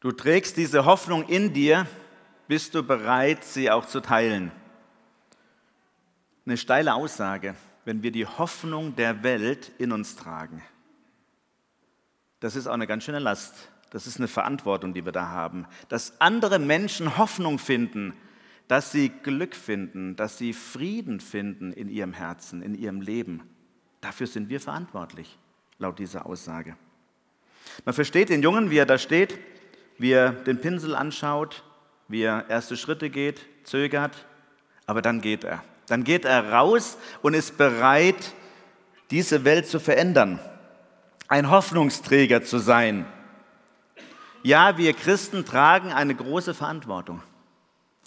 Du trägst diese Hoffnung in dir, bist du bereit, sie auch zu teilen? Eine steile Aussage, wenn wir die Hoffnung der Welt in uns tragen. Das ist auch eine ganz schöne Last. Das ist eine Verantwortung, die wir da haben. Dass andere Menschen Hoffnung finden, dass sie Glück finden, dass sie Frieden finden in ihrem Herzen, in ihrem Leben. Dafür sind wir verantwortlich, laut dieser Aussage. Man versteht den Jungen, wie er da steht, wie er den Pinsel anschaut, wie er erste Schritte geht, zögert, aber dann geht er. Dann geht er raus und ist bereit, diese Welt zu verändern, ein Hoffnungsträger zu sein. Ja, wir Christen tragen eine große Verantwortung.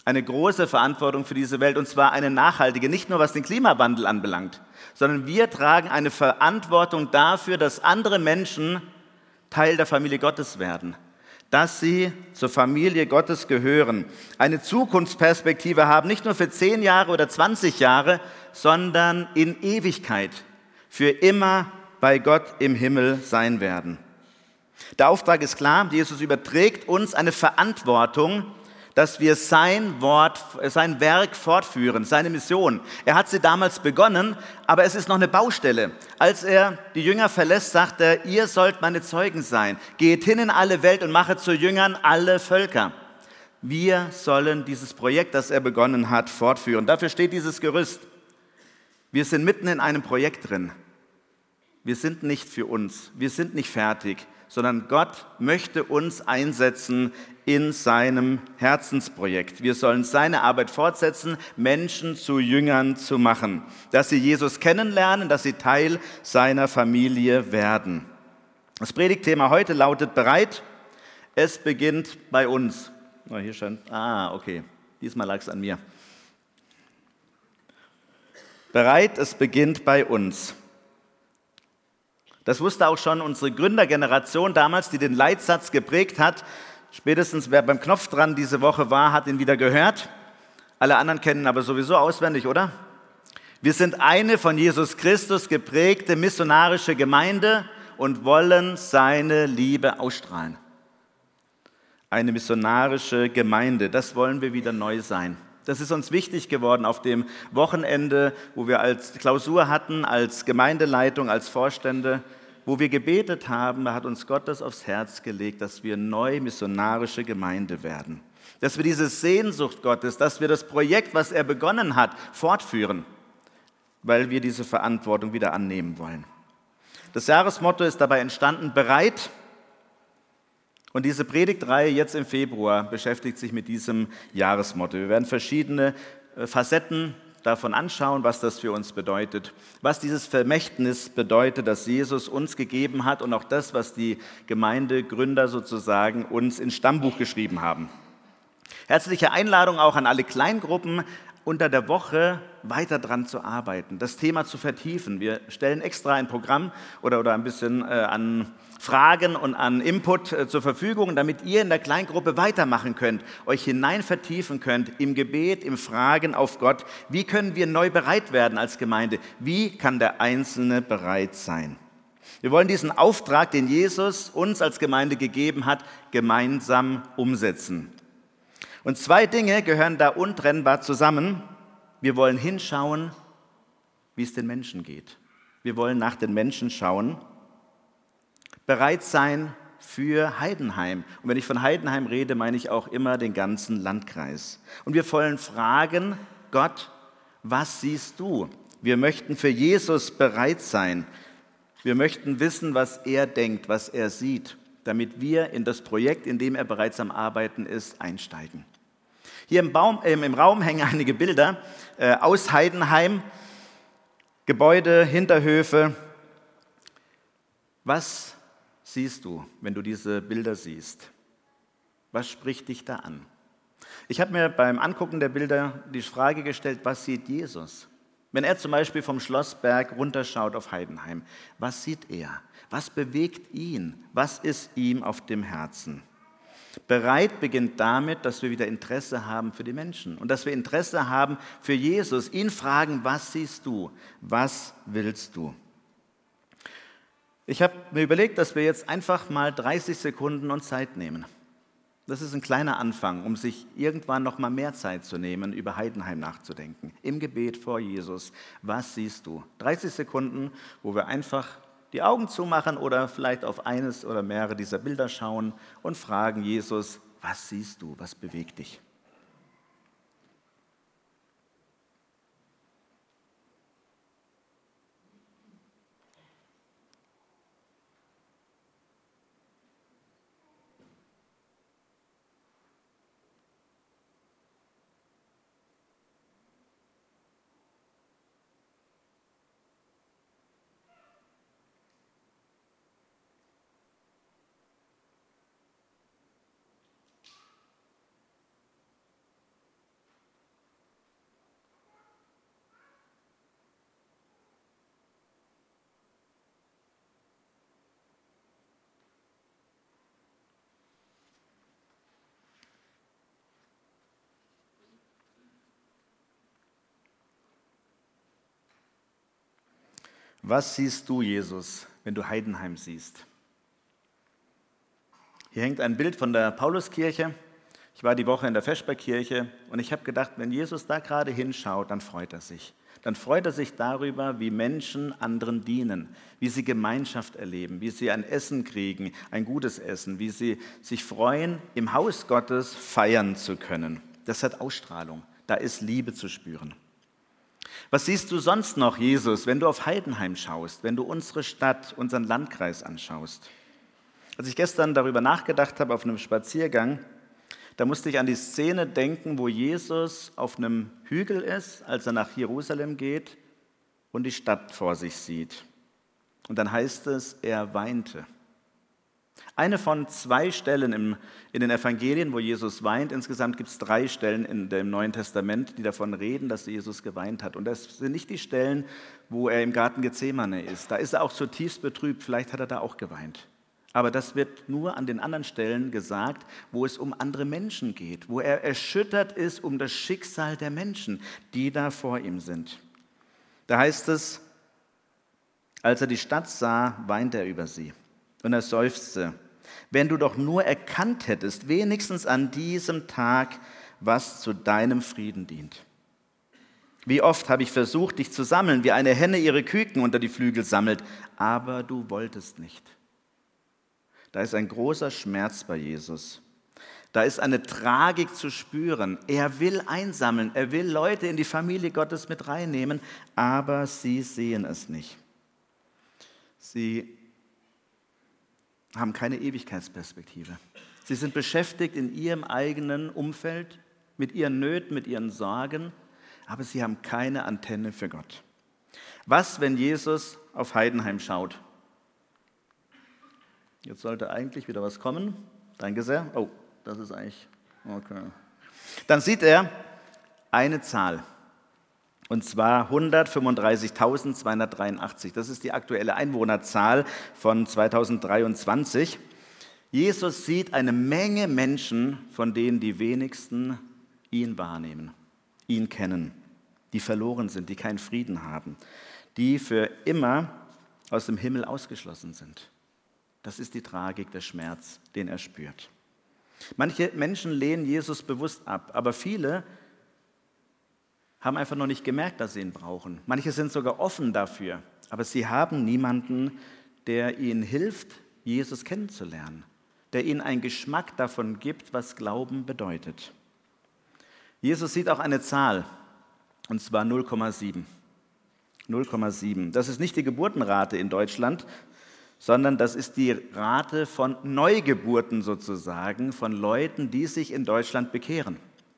Eine große Verantwortung für diese Welt und zwar eine nachhaltige, nicht nur was den Klimawandel anbelangt, sondern wir tragen eine Verantwortung dafür, dass andere Menschen Teil der Familie Gottes werden, dass sie zur Familie Gottes gehören, eine Zukunftsperspektive haben, nicht nur für zehn Jahre oder 20 Jahre, sondern in Ewigkeit, für immer bei Gott im Himmel sein werden. Der Auftrag ist klar, Jesus überträgt uns eine Verantwortung, dass wir sein Wort, sein Werk fortführen, seine Mission. Er hat sie damals begonnen, aber es ist noch eine Baustelle. Als er die Jünger verlässt, sagt er, ihr sollt meine Zeugen sein. Geht hin in alle Welt und mache zu Jüngern alle Völker. Wir sollen dieses Projekt, das er begonnen hat, fortführen. Dafür steht dieses Gerüst. Wir sind mitten in einem Projekt drin. Wir sind nicht für uns. Wir sind nicht fertig sondern Gott möchte uns einsetzen in seinem Herzensprojekt. Wir sollen seine Arbeit fortsetzen, Menschen zu Jüngern zu machen, dass sie Jesus kennenlernen, dass sie Teil seiner Familie werden. Das Predigtthema heute lautet bereit. Es beginnt bei uns. Oh, hier scheint, ah, okay. Diesmal lag es an mir. Bereit, es beginnt bei uns. Das wusste auch schon unsere Gründergeneration damals, die den Leitsatz geprägt hat. Spätestens wer beim Knopf dran diese Woche war, hat ihn wieder gehört. Alle anderen kennen aber sowieso auswendig, oder? Wir sind eine von Jesus Christus geprägte missionarische Gemeinde und wollen seine Liebe ausstrahlen. Eine missionarische Gemeinde, das wollen wir wieder neu sein. Das ist uns wichtig geworden auf dem Wochenende, wo wir als Klausur hatten, als Gemeindeleitung, als Vorstände, wo wir gebetet haben, da hat uns Gott das aufs Herz gelegt, dass wir neu missionarische Gemeinde werden. Dass wir diese Sehnsucht Gottes, dass wir das Projekt, was er begonnen hat, fortführen, weil wir diese Verantwortung wieder annehmen wollen. Das Jahresmotto ist dabei entstanden, bereit, und diese Predigtreihe jetzt im Februar beschäftigt sich mit diesem Jahresmotto. Wir werden verschiedene äh, Facetten davon anschauen, was das für uns bedeutet, was dieses Vermächtnis bedeutet, das Jesus uns gegeben hat und auch das, was die Gemeindegründer sozusagen uns ins Stammbuch geschrieben haben. Herzliche Einladung auch an alle Kleingruppen, unter der Woche weiter dran zu arbeiten, das Thema zu vertiefen. Wir stellen extra ein Programm oder, oder ein bisschen äh, an Fragen und an Input äh, zur Verfügung, damit ihr in der Kleingruppe weitermachen könnt, euch hinein vertiefen könnt im Gebet, im Fragen auf Gott. Wie können wir neu bereit werden als Gemeinde? Wie kann der Einzelne bereit sein? Wir wollen diesen Auftrag, den Jesus uns als Gemeinde gegeben hat, gemeinsam umsetzen. Und zwei Dinge gehören da untrennbar zusammen. Wir wollen hinschauen, wie es den Menschen geht. Wir wollen nach den Menschen schauen. Bereit sein für Heidenheim. Und wenn ich von Heidenheim rede, meine ich auch immer den ganzen Landkreis. Und wir wollen fragen, Gott, was siehst du? Wir möchten für Jesus bereit sein. Wir möchten wissen, was er denkt, was er sieht, damit wir in das Projekt, in dem er bereits am Arbeiten ist, einsteigen. Hier im, Baum, äh, im Raum hängen einige Bilder äh, aus Heidenheim, Gebäude, Hinterhöfe. Was siehst du, wenn du diese Bilder siehst? Was spricht dich da an? Ich habe mir beim Angucken der Bilder die Frage gestellt, was sieht Jesus? Wenn er zum Beispiel vom Schlossberg runterschaut auf Heidenheim, was sieht er? Was bewegt ihn? Was ist ihm auf dem Herzen? Bereit beginnt damit, dass wir wieder Interesse haben für die Menschen und dass wir Interesse haben für Jesus, ihn fragen, was siehst du, was willst du? Ich habe mir überlegt, dass wir jetzt einfach mal 30 Sekunden uns Zeit nehmen. Das ist ein kleiner Anfang, um sich irgendwann noch mal mehr Zeit zu nehmen, über Heidenheim nachzudenken. Im Gebet vor Jesus. Was siehst du? 30 Sekunden, wo wir einfach die Augen zumachen oder vielleicht auf eines oder mehrere dieser Bilder schauen und fragen Jesus, was siehst du? Was bewegt dich? Was siehst du, Jesus, wenn du Heidenheim siehst? Hier hängt ein Bild von der Pauluskirche. Ich war die Woche in der Feschbergkirche und ich habe gedacht, wenn Jesus da gerade hinschaut, dann freut er sich. Dann freut er sich darüber, wie Menschen anderen dienen, wie sie Gemeinschaft erleben, wie sie ein Essen kriegen, ein gutes Essen, wie sie sich freuen, im Haus Gottes feiern zu können. Das hat Ausstrahlung, da ist Liebe zu spüren. Was siehst du sonst noch, Jesus, wenn du auf Heidenheim schaust, wenn du unsere Stadt, unseren Landkreis anschaust? Als ich gestern darüber nachgedacht habe auf einem Spaziergang, da musste ich an die Szene denken, wo Jesus auf einem Hügel ist, als er nach Jerusalem geht und die Stadt vor sich sieht. Und dann heißt es, er weinte. Eine von zwei Stellen im, in den Evangelien, wo Jesus weint. Insgesamt gibt es drei Stellen in dem Neuen Testament, die davon reden, dass Jesus geweint hat. Und das sind nicht die Stellen, wo er im Garten Gethsemane ist. Da ist er auch zutiefst betrübt. Vielleicht hat er da auch geweint. Aber das wird nur an den anderen Stellen gesagt, wo es um andere Menschen geht, wo er erschüttert ist um das Schicksal der Menschen, die da vor ihm sind. Da heißt es, als er die Stadt sah, weinte er über sie und er seufzte wenn du doch nur erkannt hättest, wenigstens an diesem Tag, was zu deinem Frieden dient. Wie oft habe ich versucht, dich zu sammeln, wie eine Henne ihre Küken unter die Flügel sammelt, aber du wolltest nicht. Da ist ein großer Schmerz bei Jesus. Da ist eine Tragik zu spüren. Er will einsammeln, er will Leute in die Familie Gottes mit reinnehmen, aber sie sehen es nicht. Sie haben keine Ewigkeitsperspektive. Sie sind beschäftigt in ihrem eigenen Umfeld, mit ihren Nöten, mit ihren Sorgen, aber sie haben keine Antenne für Gott. Was, wenn Jesus auf Heidenheim schaut? Jetzt sollte eigentlich wieder was kommen. Danke sehr. Oh, das ist eigentlich. Okay. Dann sieht er eine Zahl. Und zwar 135.283. Das ist die aktuelle Einwohnerzahl von 2023. Jesus sieht eine Menge Menschen, von denen die wenigsten ihn wahrnehmen, ihn kennen, die verloren sind, die keinen Frieden haben, die für immer aus dem Himmel ausgeschlossen sind. Das ist die Tragik, der Schmerz, den er spürt. Manche Menschen lehnen Jesus bewusst ab, aber viele haben einfach noch nicht gemerkt, dass sie ihn brauchen. Manche sind sogar offen dafür, aber sie haben niemanden, der ihnen hilft, Jesus kennenzulernen, der ihnen einen Geschmack davon gibt, was Glauben bedeutet. Jesus sieht auch eine Zahl, und zwar 0,7. 0,7. Das ist nicht die Geburtenrate in Deutschland, sondern das ist die Rate von Neugeburten sozusagen, von Leuten, die sich in Deutschland bekehren.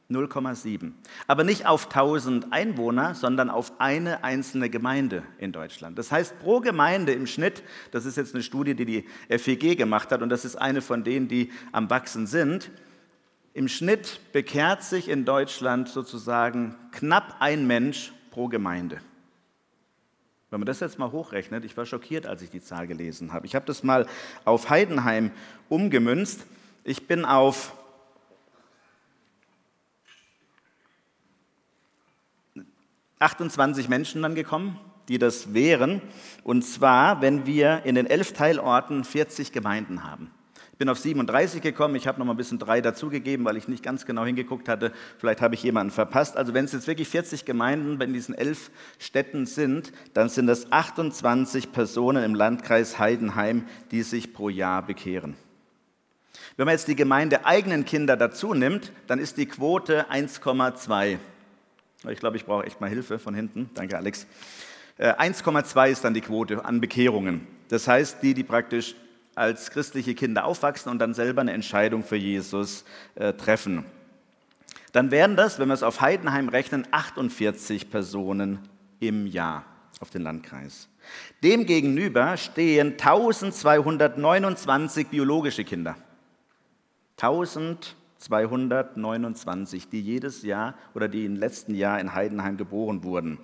0,7. Aber nicht auf 1000 Einwohner, sondern auf eine einzelne Gemeinde in Deutschland. Das heißt, pro Gemeinde im Schnitt, das ist jetzt eine Studie, die die FEG gemacht hat und das ist eine von denen, die am Wachsen sind, im Schnitt bekehrt sich in Deutschland sozusagen knapp ein Mensch pro Gemeinde. Wenn man das jetzt mal hochrechnet, ich war schockiert, als ich die Zahl gelesen habe. Ich habe das mal auf Heidenheim umgemünzt. Ich bin auf 28 Menschen dann gekommen, die das wären. Und zwar, wenn wir in den elf Teilorten 40 Gemeinden haben. bin auf 37 gekommen. Ich habe noch mal ein bisschen drei dazugegeben, weil ich nicht ganz genau hingeguckt hatte. Vielleicht habe ich jemanden verpasst. Also wenn es jetzt wirklich 40 Gemeinden in diesen elf Städten sind, dann sind das 28 Personen im Landkreis Heidenheim, die sich pro Jahr bekehren. Wenn man jetzt die Gemeinde eigenen Kinder dazu nimmt, dann ist die Quote 1,2. Ich glaube, ich brauche echt mal Hilfe von hinten. Danke, Alex. 1,2 äh, ist dann die Quote an Bekehrungen. Das heißt, die, die praktisch als christliche Kinder aufwachsen und dann selber eine Entscheidung für Jesus äh, treffen. Dann wären das, wenn wir es auf Heidenheim rechnen, 48 Personen im Jahr auf den Landkreis. Demgegenüber stehen 1229 biologische Kinder. 1229, die jedes Jahr oder die im letzten Jahr in Heidenheim geboren wurden.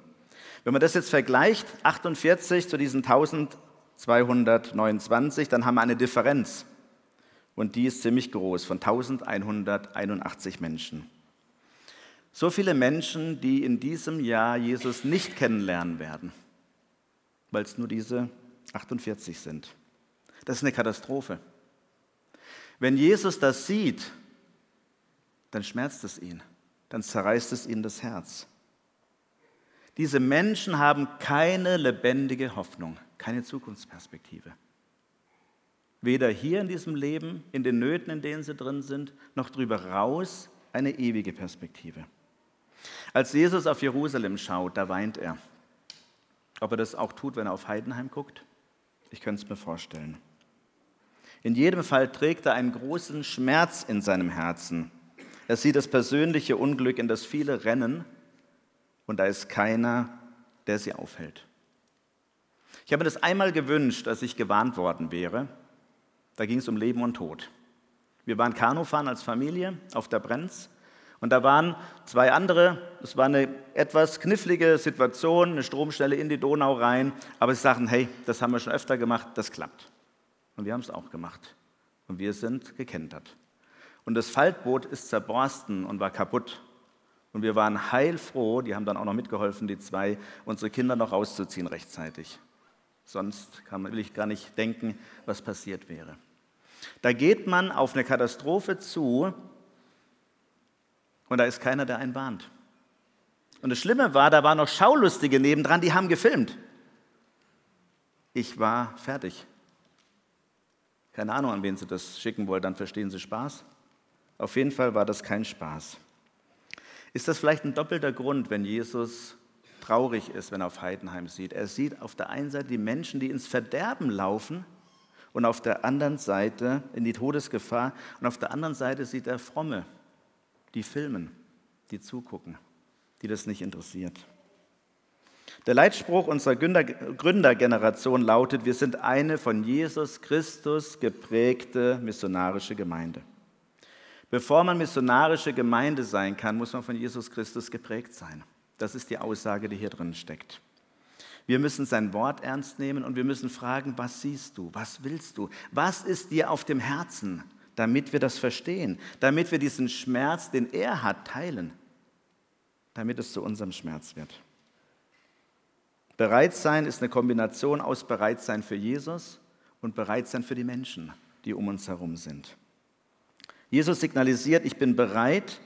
Wenn man das jetzt vergleicht, 48 zu diesen 1000 229, dann haben wir eine Differenz. Und die ist ziemlich groß, von 1181 Menschen. So viele Menschen, die in diesem Jahr Jesus nicht kennenlernen werden, weil es nur diese 48 sind. Das ist eine Katastrophe. Wenn Jesus das sieht, dann schmerzt es ihn, dann zerreißt es ihn das Herz. Diese Menschen haben keine lebendige Hoffnung keine Zukunftsperspektive. Weder hier in diesem Leben, in den Nöten, in denen sie drin sind, noch darüber raus eine ewige Perspektive. Als Jesus auf Jerusalem schaut, da weint er. Ob er das auch tut, wenn er auf Heidenheim guckt? Ich könnte es mir vorstellen. In jedem Fall trägt er einen großen Schmerz in seinem Herzen. Er sieht das persönliche Unglück, in das viele rennen, und da ist keiner, der sie aufhält. Ich habe mir das einmal gewünscht, als ich gewarnt worden wäre. Da ging es um Leben und Tod. Wir waren Kanufahren als Familie auf der Brenz und da waren zwei andere. Es war eine etwas knifflige Situation, eine Stromstelle in die Donau rein, aber sie sagten, hey, das haben wir schon öfter gemacht, das klappt. Und wir haben es auch gemacht. Und wir sind gekentert. Und das Faltboot ist zerborsten und war kaputt. Und wir waren heilfroh, die haben dann auch noch mitgeholfen, die zwei, unsere Kinder noch rauszuziehen rechtzeitig. Sonst kann man, will ich gar nicht denken, was passiert wäre. Da geht man auf eine Katastrophe zu und da ist keiner, der einen warnt. Und das Schlimme war, da waren noch Schaulustige nebendran, die haben gefilmt. Ich war fertig. Keine Ahnung, an wen sie das schicken wollen, dann verstehen sie Spaß. Auf jeden Fall war das kein Spaß. Ist das vielleicht ein doppelter Grund, wenn Jesus traurig ist, wenn er auf Heidenheim sieht. Er sieht auf der einen Seite die Menschen, die ins Verderben laufen und auf der anderen Seite in die Todesgefahr und auf der anderen Seite sieht er Fromme, die filmen, die zugucken, die das nicht interessiert. Der Leitspruch unserer Gründergeneration lautet, wir sind eine von Jesus Christus geprägte missionarische Gemeinde. Bevor man missionarische Gemeinde sein kann, muss man von Jesus Christus geprägt sein. Das ist die Aussage, die hier drin steckt. Wir müssen sein Wort ernst nehmen und wir müssen fragen, was siehst du, was willst du, was ist dir auf dem Herzen, damit wir das verstehen, damit wir diesen Schmerz, den er hat, teilen, damit es zu unserem Schmerz wird. Bereitsein ist eine Kombination aus Bereitsein für Jesus und Bereitsein für die Menschen, die um uns herum sind. Jesus signalisiert, ich bin bereit,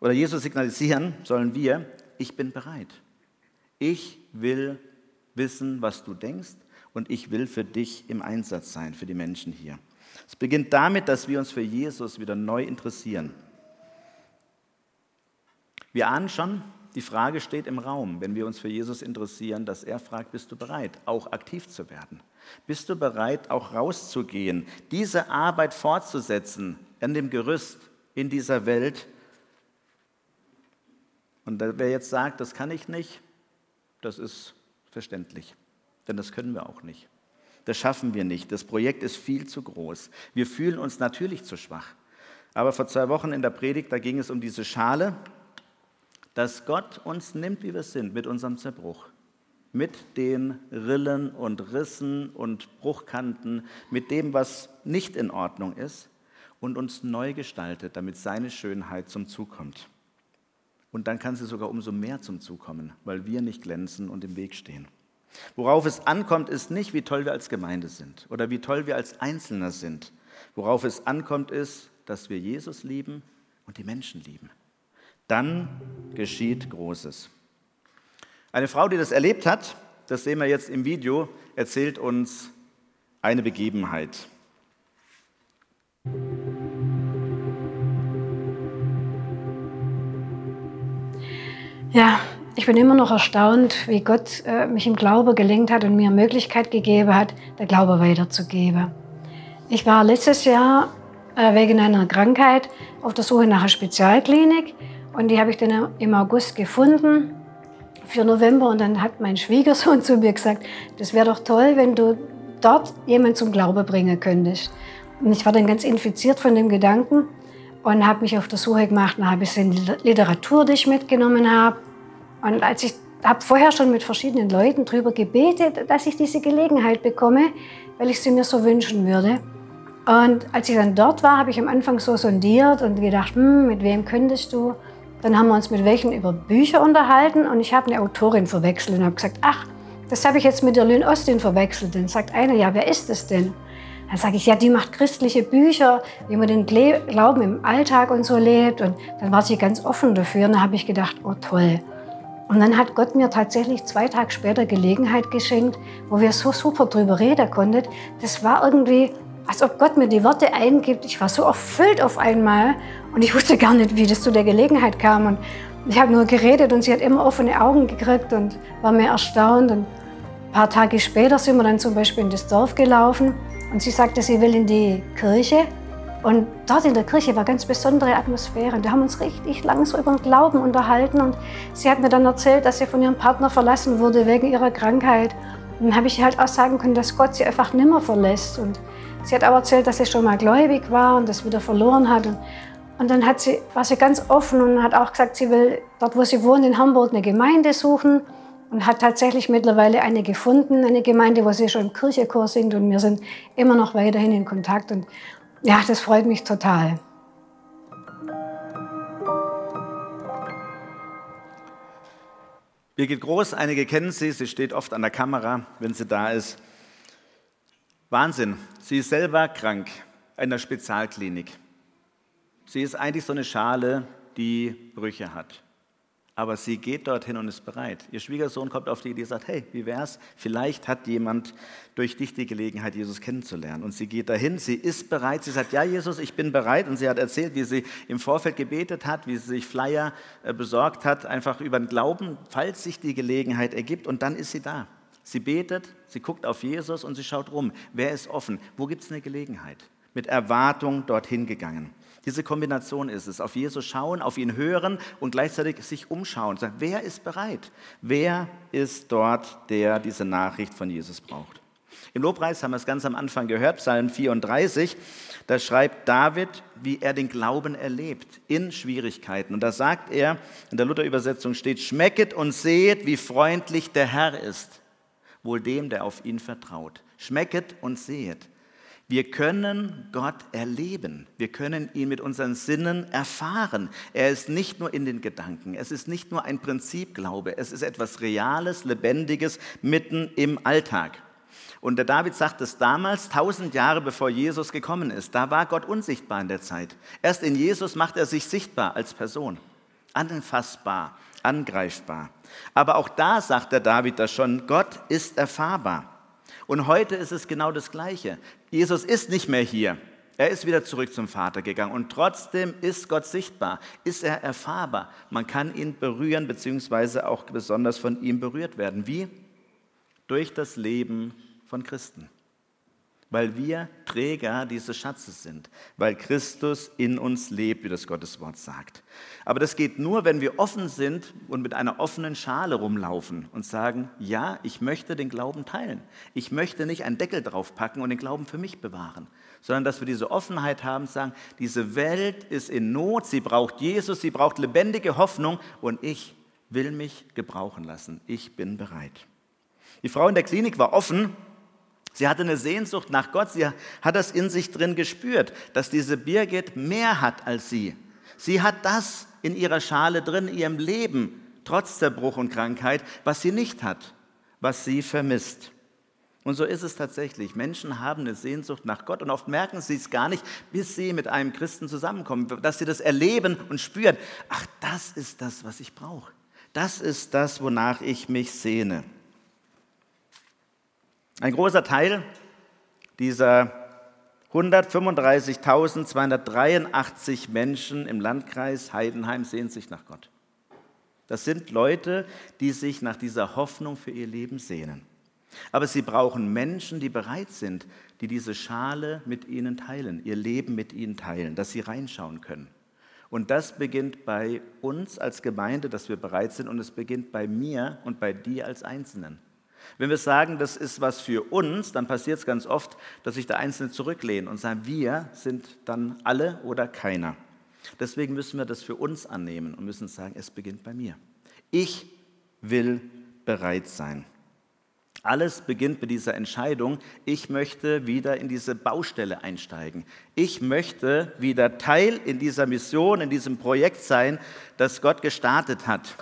oder Jesus signalisieren sollen wir, ich bin bereit. Ich will wissen, was du denkst und ich will für dich im Einsatz sein, für die Menschen hier. Es beginnt damit, dass wir uns für Jesus wieder neu interessieren. Wir ahnen schon, die Frage steht im Raum, wenn wir uns für Jesus interessieren, dass er fragt, bist du bereit, auch aktiv zu werden? Bist du bereit, auch rauszugehen, diese Arbeit fortzusetzen an dem Gerüst in dieser Welt, und wer jetzt sagt, das kann ich nicht, das ist verständlich, denn das können wir auch nicht. Das schaffen wir nicht. Das Projekt ist viel zu groß. Wir fühlen uns natürlich zu schwach. Aber vor zwei Wochen in der Predigt, da ging es um diese Schale, dass Gott uns nimmt, wie wir sind, mit unserem Zerbruch, mit den Rillen und Rissen und Bruchkanten, mit dem, was nicht in Ordnung ist und uns neu gestaltet, damit seine Schönheit zum Zug kommt. Und dann kann sie sogar umso mehr zum Zug kommen, weil wir nicht glänzen und im Weg stehen. Worauf es ankommt, ist nicht, wie toll wir als Gemeinde sind oder wie toll wir als Einzelner sind, Worauf es ankommt, ist, dass wir Jesus lieben und die Menschen lieben. Dann geschieht Großes. Eine Frau, die das erlebt hat, das sehen wir jetzt im Video, erzählt uns eine Begebenheit. Ja, ich bin immer noch erstaunt, wie Gott äh, mich im Glaube gelenkt hat und mir Möglichkeit gegeben hat, der Glaube weiterzugeben. Ich war letztes Jahr äh, wegen einer Krankheit auf der Suche nach einer Spezialklinik und die habe ich dann im August gefunden für November und dann hat mein Schwiegersohn zu mir gesagt, das wäre doch toll, wenn du dort jemanden zum Glaube bringen könntest. Und ich war dann ganz infiziert von dem Gedanken und habe mich auf der Suche gemacht nach ein bisschen Literatur, die ich mitgenommen habe. Und als ich habe vorher schon mit verschiedenen Leuten darüber gebetet, dass ich diese Gelegenheit bekomme, weil ich sie mir so wünschen würde. Und als ich dann dort war, habe ich am Anfang so sondiert und gedacht, hm, mit wem könntest du? Dann haben wir uns mit welchen über Bücher unterhalten und ich habe eine Autorin verwechselt und habe gesagt, ach, das habe ich jetzt mit der Lynn Austin verwechselt. Dann sagt einer, ja, wer ist das denn? Dann sage ich, ja, die macht christliche Bücher, wie man den Glauben im Alltag und so lebt. Und dann war sie ganz offen dafür. Und dann habe ich gedacht, oh toll. Und dann hat Gott mir tatsächlich zwei Tage später Gelegenheit geschenkt, wo wir so super drüber reden konnten. Das war irgendwie, als ob Gott mir die Worte eingibt. Ich war so erfüllt auf einmal und ich wusste gar nicht, wie das zu der Gelegenheit kam. Und ich habe nur geredet und sie hat immer offene Augen gekriegt und war mir erstaunt. Und ein paar Tage später sind wir dann zum Beispiel in das Dorf gelaufen und sie sagte, sie will in die Kirche. Und dort in der Kirche war ganz besondere Atmosphäre. Und wir haben uns richtig lang so über den Glauben unterhalten. Und sie hat mir dann erzählt, dass sie von ihrem Partner verlassen wurde wegen ihrer Krankheit. Und dann habe ich halt auch sagen können, dass Gott sie einfach nimmer verlässt. Und sie hat auch erzählt, dass sie schon mal gläubig war und das wieder verloren hat. Und, und dann hat sie, war sie ganz offen und hat auch gesagt, sie will dort, wo sie wohnt, in Hamburg eine Gemeinde suchen und hat tatsächlich mittlerweile eine gefunden, eine Gemeinde, wo sie schon im Kirchechor singt und wir sind immer noch weiterhin in Kontakt und ja, das freut mich total. Birgit Groß, einige kennen sie, sie steht oft an der Kamera, wenn sie da ist. Wahnsinn, sie ist selber krank in der Spezialklinik. Sie ist eigentlich so eine Schale, die Brüche hat. Aber sie geht dorthin und ist bereit. Ihr Schwiegersohn kommt auf die Idee und sagt, hey, wie wär's? Vielleicht hat jemand durch dich die Gelegenheit, Jesus kennenzulernen. Und sie geht dahin, sie ist bereit. Sie sagt, ja, Jesus, ich bin bereit. Und sie hat erzählt, wie sie im Vorfeld gebetet hat, wie sie sich Flyer äh, besorgt hat, einfach über den Glauben, falls sich die Gelegenheit ergibt. Und dann ist sie da. Sie betet, sie guckt auf Jesus und sie schaut rum. Wer ist offen? Wo gibt es eine Gelegenheit? Mit Erwartung dorthin gegangen. Diese Kombination ist es. Auf Jesus schauen, auf ihn hören und gleichzeitig sich umschauen. Sagen, wer ist bereit? Wer ist dort, der diese Nachricht von Jesus braucht? Im Lobpreis haben wir es ganz am Anfang gehört, Psalm 34. Da schreibt David, wie er den Glauben erlebt in Schwierigkeiten. Und da sagt er, in der Luther-Übersetzung steht, schmecket und sehet, wie freundlich der Herr ist. Wohl dem, der auf ihn vertraut. Schmecket und sehet. Wir können Gott erleben. Wir können ihn mit unseren Sinnen erfahren. Er ist nicht nur in den Gedanken. Es ist nicht nur ein Prinzipglaube. Es ist etwas Reales, Lebendiges mitten im Alltag. Und der David sagt es damals, tausend Jahre bevor Jesus gekommen ist. Da war Gott unsichtbar in der Zeit. Erst in Jesus macht er sich sichtbar als Person. Anfassbar, angreifbar. Aber auch da sagt der David das schon, Gott ist erfahrbar. Und heute ist es genau das Gleiche. Jesus ist nicht mehr hier. Er ist wieder zurück zum Vater gegangen und trotzdem ist Gott sichtbar, ist er erfahrbar. Man kann ihn berühren beziehungsweise auch besonders von ihm berührt werden. Wie? Durch das Leben von Christen weil wir Träger dieses Schatzes sind, weil Christus in uns lebt, wie das Gottes Wort sagt. Aber das geht nur, wenn wir offen sind und mit einer offenen Schale rumlaufen und sagen, ja, ich möchte den Glauben teilen. Ich möchte nicht einen Deckel draufpacken und den Glauben für mich bewahren, sondern dass wir diese Offenheit haben, sagen, diese Welt ist in Not, sie braucht Jesus, sie braucht lebendige Hoffnung und ich will mich gebrauchen lassen. Ich bin bereit. Die Frau in der Klinik war offen Sie hatte eine Sehnsucht nach Gott, sie hat das in sich drin gespürt, dass diese Birgit mehr hat als sie. Sie hat das in ihrer Schale drin, in ihrem Leben, trotz Zerbruch und Krankheit, was sie nicht hat, was sie vermisst. Und so ist es tatsächlich. Menschen haben eine Sehnsucht nach Gott und oft merken sie es gar nicht, bis sie mit einem Christen zusammenkommen, dass sie das erleben und spüren. Ach, das ist das, was ich brauche. Das ist das, wonach ich mich sehne. Ein großer Teil dieser 135.283 Menschen im Landkreis Heidenheim sehnt sich nach Gott. Das sind Leute, die sich nach dieser Hoffnung für ihr Leben sehnen. Aber sie brauchen Menschen, die bereit sind, die diese Schale mit ihnen teilen, ihr Leben mit ihnen teilen, dass sie reinschauen können. Und das beginnt bei uns als Gemeinde, dass wir bereit sind, und es beginnt bei mir und bei dir als Einzelnen. Wenn wir sagen, das ist was für uns, dann passiert es ganz oft, dass sich der Einzelne zurücklehnt und sagt, wir sind dann alle oder keiner. Deswegen müssen wir das für uns annehmen und müssen sagen, es beginnt bei mir. Ich will bereit sein. Alles beginnt mit dieser Entscheidung, ich möchte wieder in diese Baustelle einsteigen. Ich möchte wieder Teil in dieser Mission, in diesem Projekt sein, das Gott gestartet hat.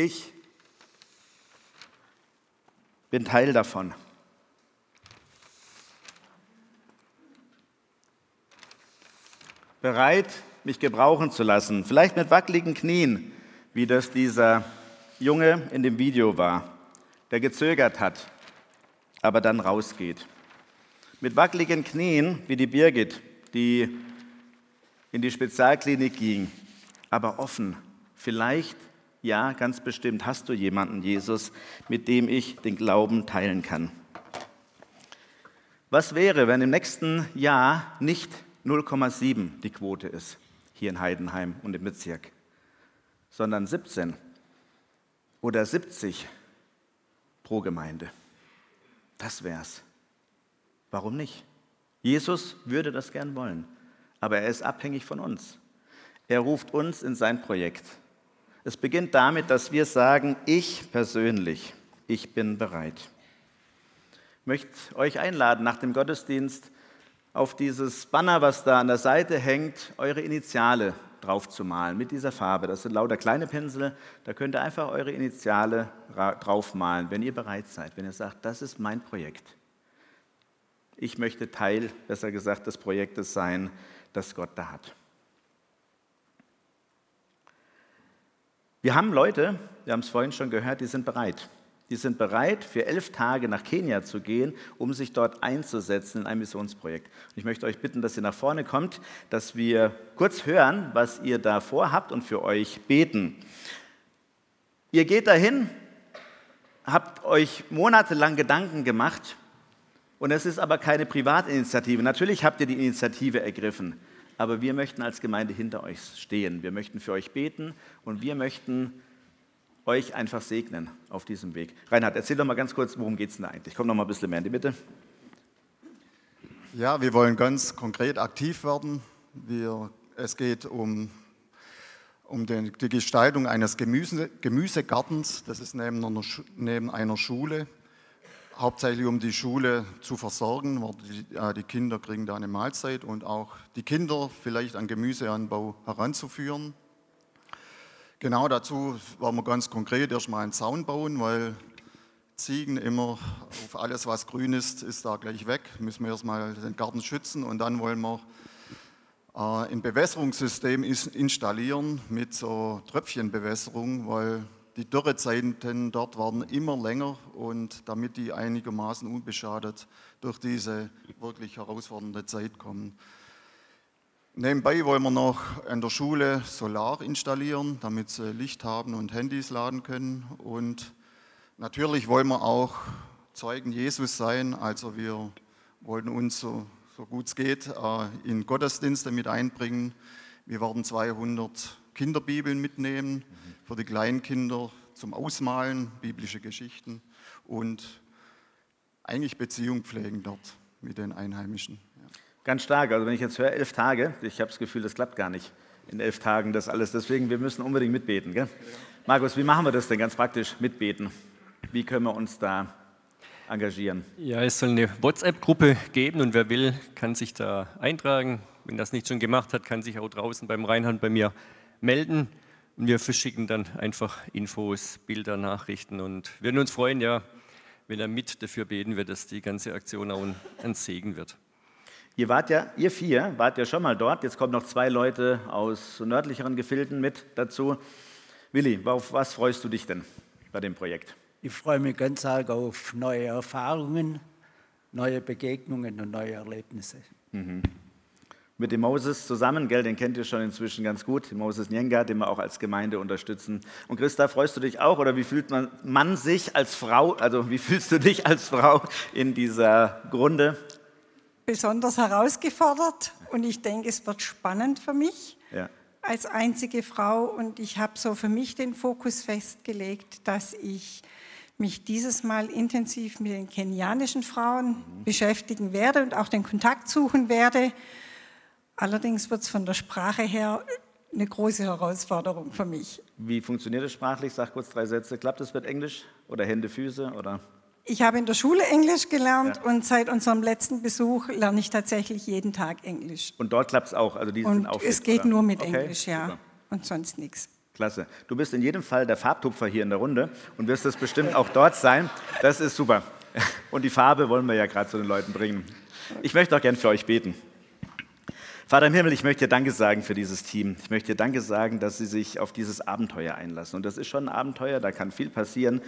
Ich bin Teil davon. bereit, mich gebrauchen zu lassen, vielleicht mit wackeligen Knien, wie das dieser Junge in dem Video war, der gezögert hat, aber dann rausgeht. Mit wackeligen Knien, wie die Birgit, die in die Spezialklinik ging, aber offen. Vielleicht, ja, ganz bestimmt hast du jemanden, Jesus, mit dem ich den Glauben teilen kann. Was wäre, wenn im nächsten Jahr nicht 0,7 die Quote ist hier in Heidenheim und im Bezirk, sondern 17 oder 70 pro Gemeinde. Das wär's. Warum nicht? Jesus würde das gern wollen, aber er ist abhängig von uns. Er ruft uns in sein Projekt. Es beginnt damit, dass wir sagen, ich persönlich, ich bin bereit. Ich möchte euch einladen, nach dem Gottesdienst auf dieses Banner, was da an der Seite hängt, eure Initiale drauf zu malen mit dieser Farbe. Das sind lauter kleine Pinsel, da könnt ihr einfach eure Initiale draufmalen, wenn ihr bereit seid, wenn ihr sagt, das ist mein Projekt. Ich möchte Teil, besser gesagt, des Projektes sein, das Gott da hat. Wir haben Leute, wir haben es vorhin schon gehört, die sind bereit. Die sind bereit, für elf Tage nach Kenia zu gehen, um sich dort einzusetzen in ein Missionsprojekt. Ich möchte euch bitten, dass ihr nach vorne kommt, dass wir kurz hören, was ihr da vorhabt und für euch beten. Ihr geht dahin, habt euch monatelang Gedanken gemacht und es ist aber keine Privatinitiative. Natürlich habt ihr die Initiative ergriffen, aber wir möchten als Gemeinde hinter euch stehen. Wir möchten für euch beten und wir möchten euch einfach segnen auf diesem Weg. Reinhard, erzähl doch mal ganz kurz, worum geht es denn da eigentlich? Komm noch mal ein bisschen mehr in die Mitte. Ja, wir wollen ganz konkret aktiv werden. Wir, es geht um, um den, die Gestaltung eines Gemüse, Gemüsegartens. Das ist neben einer, neben einer Schule. Hauptsächlich um die Schule zu versorgen. Die, äh, die Kinder kriegen da eine Mahlzeit und auch die Kinder vielleicht an Gemüseanbau heranzuführen. Genau dazu wollen wir ganz konkret erstmal einen Zaun bauen, weil Ziegen immer auf alles, was grün ist, ist da gleich weg. Müssen wir erstmal den Garten schützen und dann wollen wir äh, ein Bewässerungssystem installieren mit so Tröpfchenbewässerung, weil die Dürrezeiten dort waren immer länger und damit die einigermaßen unbeschadet durch diese wirklich herausfordernde Zeit kommen. Nebenbei wollen wir noch an der Schule Solar installieren, damit sie Licht haben und Handys laden können. Und natürlich wollen wir auch Zeugen Jesus sein. Also wir wollten uns so, so gut es geht äh, in Gottesdienste mit einbringen. Wir werden 200 Kinderbibeln mitnehmen für die Kleinkinder zum Ausmalen, biblische Geschichten und eigentlich Beziehung pflegen dort mit den Einheimischen. Ganz stark. Also wenn ich jetzt höre, elf Tage, ich habe das Gefühl, das klappt gar nicht in elf Tagen das alles. Deswegen, wir müssen unbedingt mitbeten. Gell? Markus, wie machen wir das denn ganz praktisch, mitbeten? Wie können wir uns da engagieren? Ja, es soll eine WhatsApp-Gruppe geben und wer will, kann sich da eintragen. Wenn das nicht schon gemacht hat, kann sich auch draußen beim Reinhard bei mir melden. Und wir verschicken dann einfach Infos, Bilder, Nachrichten und würden uns freuen, ja, wenn er mit dafür beten wird, dass die ganze Aktion auch ein Segen wird. Ihr wart ja, ihr vier, wart ja schon mal dort. Jetzt kommen noch zwei Leute aus nördlicheren Gefilden mit dazu. Willi, auf was freust du dich denn bei dem Projekt? Ich freue mich ganz arg auf neue Erfahrungen, neue Begegnungen und neue Erlebnisse. Mhm. Mit dem Moses zusammen, gell, den kennt ihr schon inzwischen ganz gut, Moses Nyenga, den wir auch als Gemeinde unterstützen. Und Christa, freust du dich auch oder wie fühlt man, man sich als Frau, also wie fühlst du dich als Frau in dieser Grunde? Besonders herausgefordert und ich denke, es wird spannend für mich. Ja als einzige Frau und ich habe so für mich den Fokus festgelegt, dass ich mich dieses Mal intensiv mit den kenianischen Frauen mhm. beschäftigen werde und auch den Kontakt suchen werde. Allerdings wird es von der Sprache her eine große Herausforderung für mich. Wie funktioniert es sprachlich? Sag kurz drei Sätze. Klappt es mit Englisch oder Hände, Füße oder? Ich habe in der Schule Englisch gelernt ja. und seit unserem letzten Besuch lerne ich tatsächlich jeden Tag Englisch. Und dort klappt es auch? Also die und sind auch es geht oder? nur mit okay, Englisch, ja. Super. Und sonst nichts. Klasse. Du bist in jedem Fall der Farbtupfer hier in der Runde und wirst es bestimmt auch dort sein. Das ist super. Und die Farbe wollen wir ja gerade zu den Leuten bringen. Ich möchte auch gern für euch beten. Vater im Himmel, ich möchte dir Danke sagen für dieses Team. Ich möchte dir Danke sagen, dass sie sich auf dieses Abenteuer einlassen. Und das ist schon ein Abenteuer, da kann viel passieren.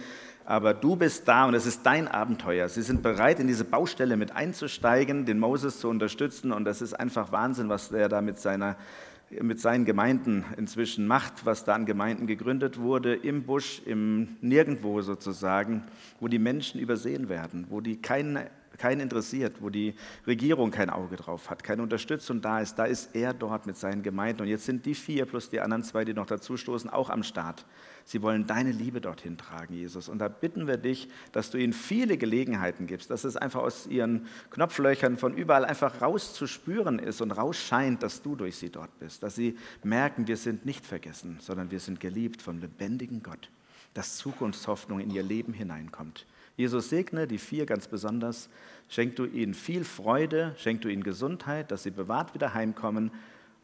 Aber du bist da und es ist dein Abenteuer. Sie sind bereit, in diese Baustelle mit einzusteigen, den Moses zu unterstützen. Und das ist einfach Wahnsinn, was er da mit, seiner, mit seinen Gemeinden inzwischen macht, was da an Gemeinden gegründet wurde, im Busch, im Nirgendwo sozusagen, wo die Menschen übersehen werden, wo die keinen keinen interessiert, wo die Regierung kein Auge drauf hat, keine Unterstützung da ist, da ist er dort mit seinen Gemeinden. Und jetzt sind die vier plus die anderen zwei, die noch dazustoßen, auch am Start. Sie wollen deine Liebe dorthin tragen, Jesus. Und da bitten wir dich, dass du ihnen viele Gelegenheiten gibst, dass es einfach aus ihren Knopflöchern von überall einfach rauszuspüren ist und rausscheint, dass du durch sie dort bist. Dass sie merken, wir sind nicht vergessen, sondern wir sind geliebt vom lebendigen Gott. Dass Zukunftshoffnung in ihr Leben hineinkommt. Jesus segne die vier ganz besonders. Schenk du ihnen viel Freude, schenk du ihnen Gesundheit, dass sie bewahrt wieder heimkommen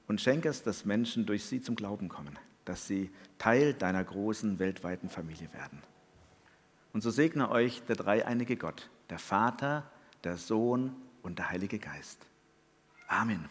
und schenk es, dass Menschen durch sie zum Glauben kommen, dass sie Teil deiner großen weltweiten Familie werden. Und so segne euch der dreieinige Gott, der Vater, der Sohn und der Heilige Geist. Amen.